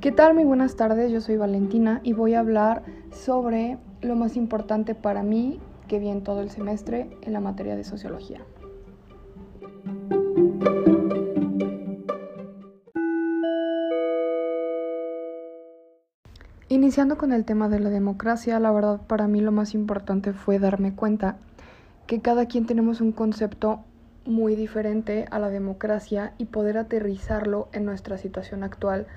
¿Qué tal? Muy buenas tardes, yo soy Valentina y voy a hablar sobre lo más importante para mí que vi en todo el semestre en la materia de sociología. Iniciando con el tema de la democracia, la verdad para mí lo más importante fue darme cuenta que cada quien tenemos un concepto muy diferente a la democracia y poder aterrizarlo en nuestra situación actual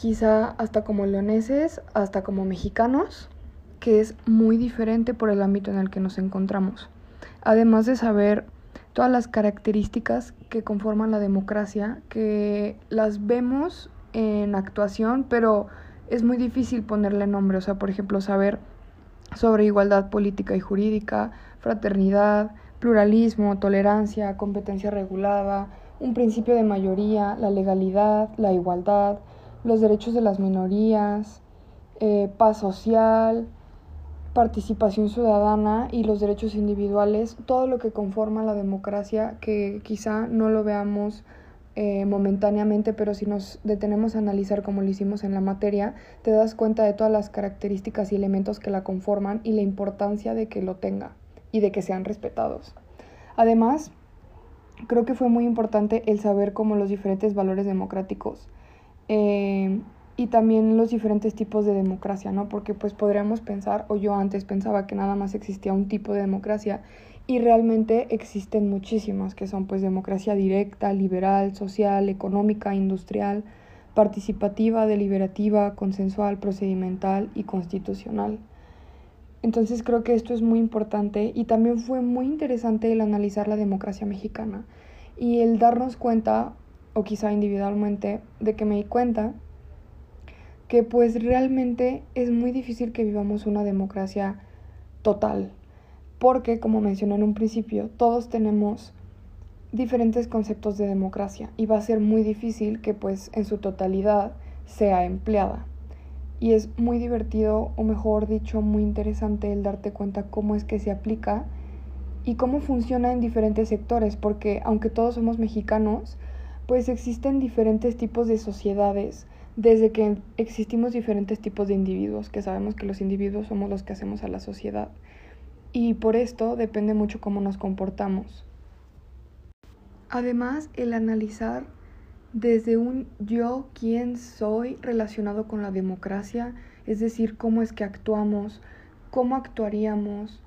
quizá hasta como leoneses, hasta como mexicanos, que es muy diferente por el ámbito en el que nos encontramos. Además de saber todas las características que conforman la democracia, que las vemos en actuación, pero es muy difícil ponerle nombre. O sea, por ejemplo, saber sobre igualdad política y jurídica, fraternidad, pluralismo, tolerancia, competencia regulada, un principio de mayoría, la legalidad, la igualdad, los derechos de las minorías, eh, paz social, participación ciudadana y los derechos individuales, todo lo que conforma la democracia, que quizá no lo veamos eh, momentáneamente, pero si nos detenemos a analizar como lo hicimos en la materia, te das cuenta de todas las características y elementos que la conforman y la importancia de que lo tenga y de que sean respetados. Además, creo que fue muy importante el saber cómo los diferentes valores democráticos eh, y también los diferentes tipos de democracia, ¿no? Porque pues podríamos pensar, o yo antes pensaba que nada más existía un tipo de democracia y realmente existen muchísimas, que son pues democracia directa, liberal, social, económica, industrial, participativa, deliberativa, consensual, procedimental y constitucional. Entonces creo que esto es muy importante y también fue muy interesante el analizar la democracia mexicana y el darnos cuenta o quizá individualmente, de que me di cuenta que pues realmente es muy difícil que vivamos una democracia total, porque como mencioné en un principio, todos tenemos diferentes conceptos de democracia y va a ser muy difícil que pues en su totalidad sea empleada. Y es muy divertido, o mejor dicho, muy interesante el darte cuenta cómo es que se aplica y cómo funciona en diferentes sectores, porque aunque todos somos mexicanos, pues existen diferentes tipos de sociedades, desde que existimos diferentes tipos de individuos, que sabemos que los individuos somos los que hacemos a la sociedad. Y por esto depende mucho cómo nos comportamos. Además, el analizar desde un yo, quién soy relacionado con la democracia, es decir, cómo es que actuamos, cómo actuaríamos,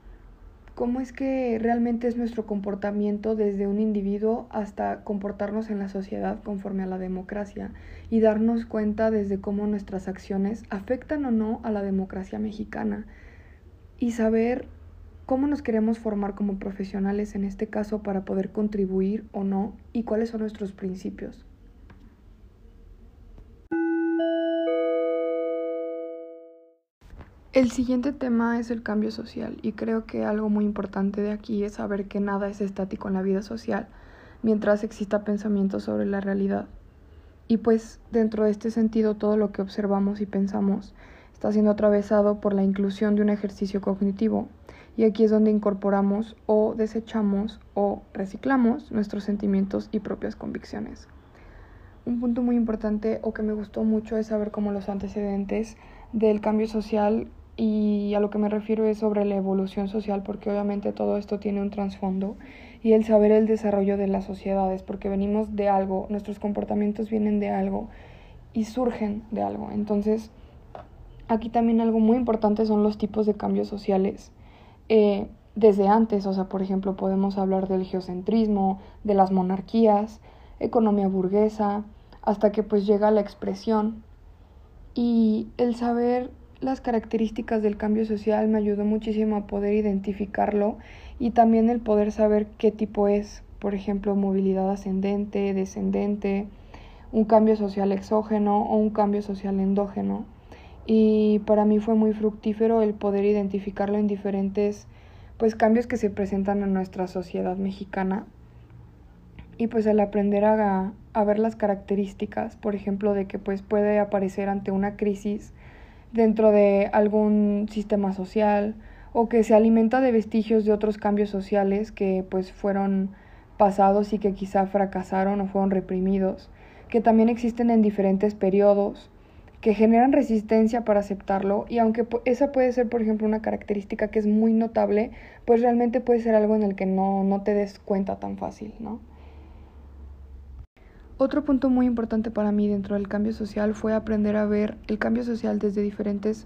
cómo es que realmente es nuestro comportamiento desde un individuo hasta comportarnos en la sociedad conforme a la democracia y darnos cuenta desde cómo nuestras acciones afectan o no a la democracia mexicana y saber cómo nos queremos formar como profesionales en este caso para poder contribuir o no y cuáles son nuestros principios. El siguiente tema es el cambio social y creo que algo muy importante de aquí es saber que nada es estático en la vida social mientras exista pensamiento sobre la realidad. Y pues dentro de este sentido todo lo que observamos y pensamos está siendo atravesado por la inclusión de un ejercicio cognitivo y aquí es donde incorporamos o desechamos o reciclamos nuestros sentimientos y propias convicciones. Un punto muy importante o que me gustó mucho es saber cómo los antecedentes del cambio social y a lo que me refiero es sobre la evolución social, porque obviamente todo esto tiene un trasfondo, y el saber el desarrollo de las sociedades, porque venimos de algo, nuestros comportamientos vienen de algo y surgen de algo. Entonces, aquí también algo muy importante son los tipos de cambios sociales. Eh, desde antes, o sea, por ejemplo, podemos hablar del geocentrismo, de las monarquías, economía burguesa, hasta que pues llega la expresión. Y el saber las características del cambio social me ayudó muchísimo a poder identificarlo y también el poder saber qué tipo es, por ejemplo, movilidad ascendente, descendente, un cambio social exógeno o un cambio social endógeno. Y para mí fue muy fructífero el poder identificarlo en diferentes pues cambios que se presentan en nuestra sociedad mexicana y pues el aprender a, a ver las características, por ejemplo, de que pues puede aparecer ante una crisis dentro de algún sistema social o que se alimenta de vestigios de otros cambios sociales que pues fueron pasados y que quizá fracasaron o fueron reprimidos, que también existen en diferentes periodos que generan resistencia para aceptarlo y aunque esa puede ser, por ejemplo, una característica que es muy notable, pues realmente puede ser algo en el que no, no te des cuenta tan fácil, ¿no? Otro punto muy importante para mí dentro del cambio social fue aprender a ver el cambio social desde diferentes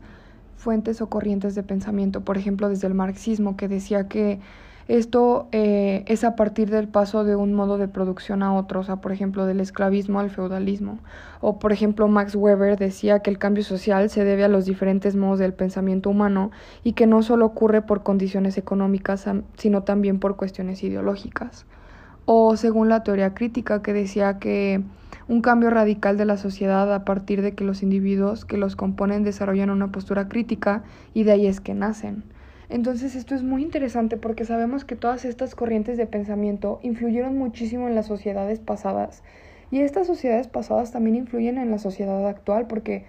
fuentes o corrientes de pensamiento, por ejemplo, desde el marxismo, que decía que esto eh, es a partir del paso de un modo de producción a otro, o sea, por ejemplo, del esclavismo al feudalismo. O, por ejemplo, Max Weber decía que el cambio social se debe a los diferentes modos del pensamiento humano y que no solo ocurre por condiciones económicas, sino también por cuestiones ideológicas. O según la teoría crítica, que decía que un cambio radical de la sociedad a partir de que los individuos que los componen desarrollan una postura crítica y de ahí es que nacen. Entonces esto es muy interesante porque sabemos que todas estas corrientes de pensamiento influyeron muchísimo en las sociedades pasadas y estas sociedades pasadas también influyen en la sociedad actual porque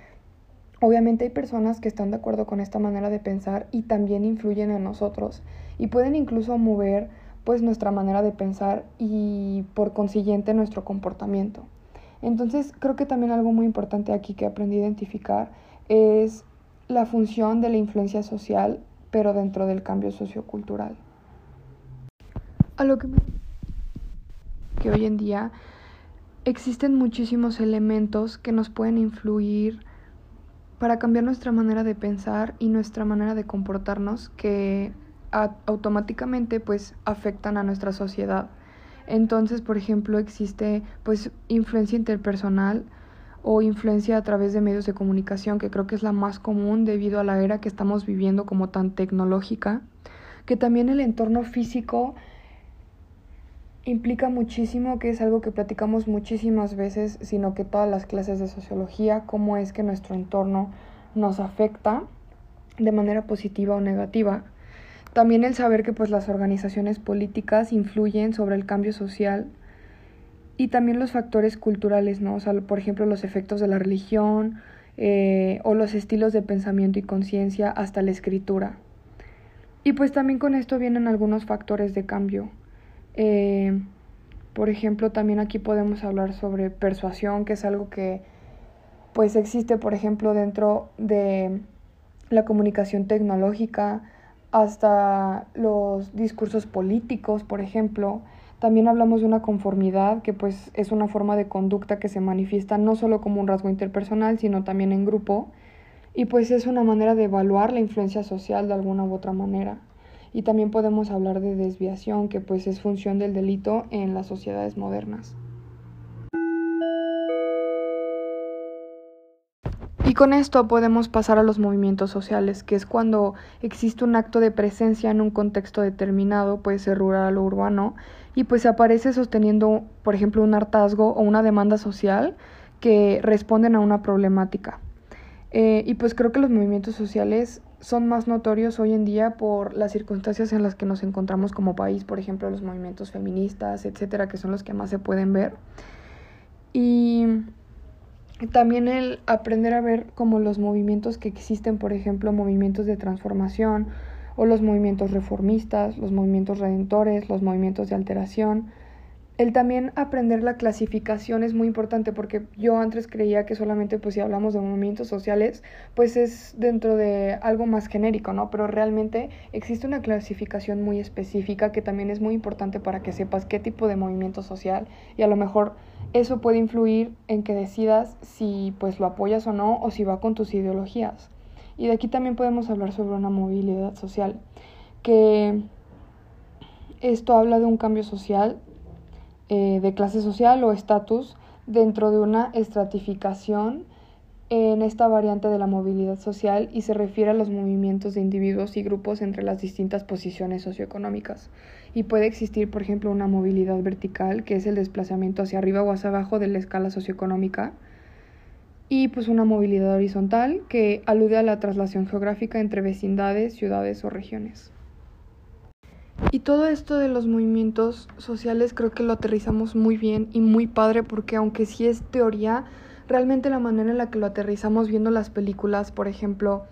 obviamente hay personas que están de acuerdo con esta manera de pensar y también influyen en nosotros y pueden incluso mover pues nuestra manera de pensar y por consiguiente nuestro comportamiento. Entonces creo que también algo muy importante aquí que aprendí a identificar es la función de la influencia social pero dentro del cambio sociocultural. A lo que que hoy en día existen muchísimos elementos que nos pueden influir para cambiar nuestra manera de pensar y nuestra manera de comportarnos que automáticamente pues afectan a nuestra sociedad. Entonces, por ejemplo, existe pues influencia interpersonal, o influencia a través de medios de comunicación, que creo que es la más común debido a la era que estamos viviendo como tan tecnológica, que también el entorno físico implica muchísimo, que es algo que platicamos muchísimas veces, sino que todas las clases de sociología, cómo es que nuestro entorno nos afecta de manera positiva o negativa. También el saber que pues las organizaciones políticas influyen sobre el cambio social y también los factores culturales, ¿no? O sea, por ejemplo, los efectos de la religión eh, o los estilos de pensamiento y conciencia hasta la escritura. Y pues también con esto vienen algunos factores de cambio. Eh, por ejemplo, también aquí podemos hablar sobre persuasión, que es algo que pues existe, por ejemplo, dentro de la comunicación tecnológica, hasta los discursos políticos, por ejemplo, también hablamos de una conformidad, que pues es una forma de conducta que se manifiesta no solo como un rasgo interpersonal, sino también en grupo, y pues es una manera de evaluar la influencia social de alguna u otra manera. Y también podemos hablar de desviación, que pues es función del delito en las sociedades modernas. Y con esto podemos pasar a los movimientos sociales, que es cuando existe un acto de presencia en un contexto determinado, puede ser rural o urbano, y pues aparece sosteniendo, por ejemplo, un hartazgo o una demanda social que responden a una problemática. Eh, y pues creo que los movimientos sociales son más notorios hoy en día por las circunstancias en las que nos encontramos como país, por ejemplo, los movimientos feministas, etcétera, que son los que más se pueden ver. Y también el aprender a ver como los movimientos que existen, por ejemplo, movimientos de transformación o los movimientos reformistas, los movimientos redentores, los movimientos de alteración. El también aprender la clasificación es muy importante porque yo antes creía que solamente pues si hablamos de movimientos sociales pues es dentro de algo más genérico, ¿no? Pero realmente existe una clasificación muy específica que también es muy importante para que sepas qué tipo de movimiento social y a lo mejor eso puede influir en que decidas si pues lo apoyas o no o si va con tus ideologías. Y de aquí también podemos hablar sobre una movilidad social, que esto habla de un cambio social, eh, de clase social o estatus dentro de una estratificación en esta variante de la movilidad social y se refiere a los movimientos de individuos y grupos entre las distintas posiciones socioeconómicas. Y puede existir, por ejemplo, una movilidad vertical, que es el desplazamiento hacia arriba o hacia abajo de la escala socioeconómica, y pues una movilidad horizontal que alude a la traslación geográfica entre vecindades, ciudades o regiones. Y todo esto de los movimientos sociales creo que lo aterrizamos muy bien y muy padre porque aunque sí es teoría, realmente la manera en la que lo aterrizamos viendo las películas, por ejemplo,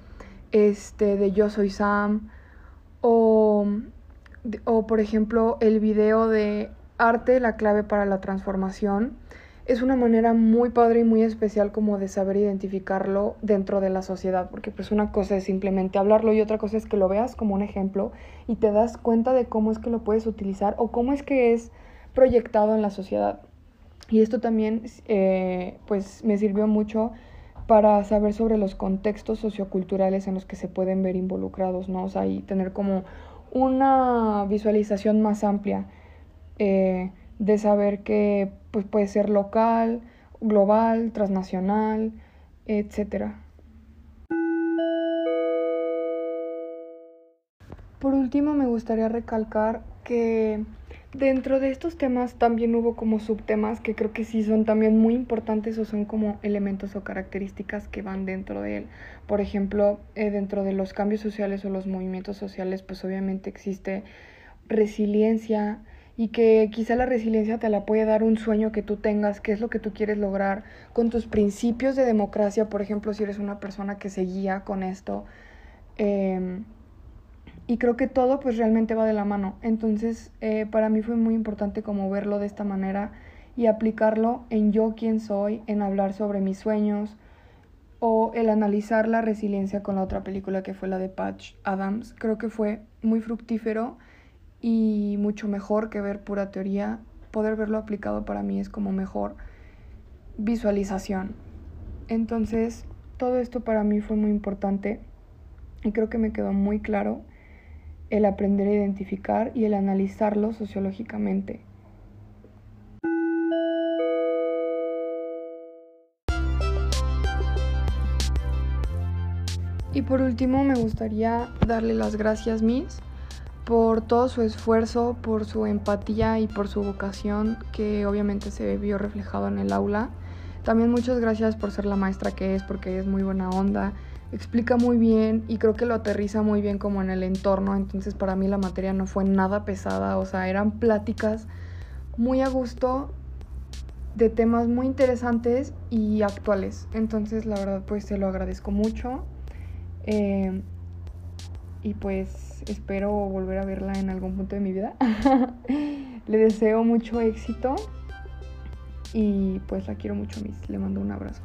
este de Yo soy Sam o, o por ejemplo el video de Arte, la clave para la transformación, es una manera muy padre y muy especial como de saber identificarlo dentro de la sociedad, porque pues una cosa es simplemente hablarlo y otra cosa es que lo veas como un ejemplo y te das cuenta de cómo es que lo puedes utilizar o cómo es que es proyectado en la sociedad. Y esto también eh, pues me sirvió mucho para saber sobre los contextos socioculturales en los que se pueden ver involucrados, ¿no? O sea, y tener como una visualización más amplia eh, de saber que pues, puede ser local, global, transnacional, etc. Por último, me gustaría recalcar que dentro de estos temas también hubo como subtemas que creo que sí son también muy importantes o son como elementos o características que van dentro de él. Por ejemplo, eh, dentro de los cambios sociales o los movimientos sociales, pues obviamente existe resiliencia y que quizá la resiliencia te la puede dar un sueño que tú tengas, qué es lo que tú quieres lograr con tus principios de democracia, por ejemplo, si eres una persona que se guía con esto. Eh, y creo que todo pues realmente va de la mano. Entonces eh, para mí fue muy importante como verlo de esta manera y aplicarlo en yo quién soy, en hablar sobre mis sueños o el analizar la resiliencia con la otra película que fue la de Patch Adams. Creo que fue muy fructífero y mucho mejor que ver pura teoría. Poder verlo aplicado para mí es como mejor visualización. Entonces todo esto para mí fue muy importante y creo que me quedó muy claro el aprender a identificar y el analizarlo sociológicamente. Y por último me gustaría darle las gracias, Miss, por todo su esfuerzo, por su empatía y por su vocación que obviamente se vio reflejado en el aula. También muchas gracias por ser la maestra que es, porque es muy buena onda, explica muy bien y creo que lo aterriza muy bien como en el entorno, entonces para mí la materia no fue nada pesada, o sea, eran pláticas muy a gusto de temas muy interesantes y actuales, entonces la verdad pues se lo agradezco mucho. Eh, y espero volver a verla en algún punto de mi vida. Le deseo mucho éxito y pues la quiero mucho, Miss. Le mando un abrazo.